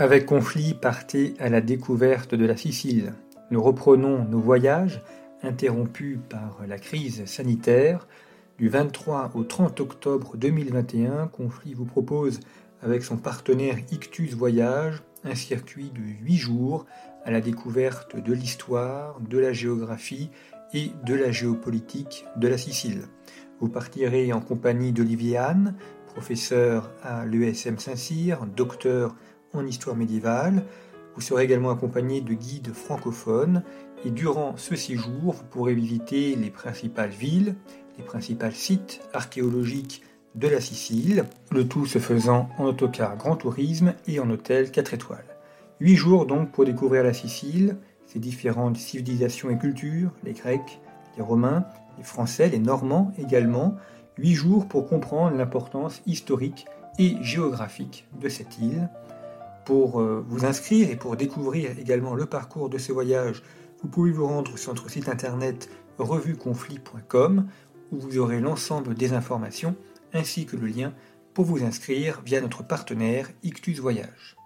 Avec conflit, partez à la découverte de la Sicile. Nous reprenons nos voyages, interrompus par la crise sanitaire. Du 23 au 30 octobre 2021, Conflit vous propose, avec son partenaire Ictus Voyage, un circuit de 8 jours à la découverte de l'histoire, de la géographie et de la géopolitique de la Sicile. Vous partirez en compagnie d'Olivier Anne, professeur à l'ESM Saint-Cyr, docteur en histoire médiévale. Vous serez également accompagné de guides francophones et durant ce séjour, vous pourrez visiter les principales villes, les principaux sites archéologiques de la Sicile, le tout se faisant en autocar grand tourisme et en hôtel 4 étoiles. Huit jours donc pour découvrir la Sicile, ses différentes civilisations et cultures, les Grecs, les Romains, les Français, les Normands également. Huit jours pour comprendre l'importance historique et géographique de cette île. Pour euh, vous inscrire et pour découvrir également le parcours de ce voyage, vous pouvez vous rendre sur notre site internet revueconflit.com où vous aurez l'ensemble des informations ainsi que le lien pour vous inscrire via notre partenaire Ictus Voyage.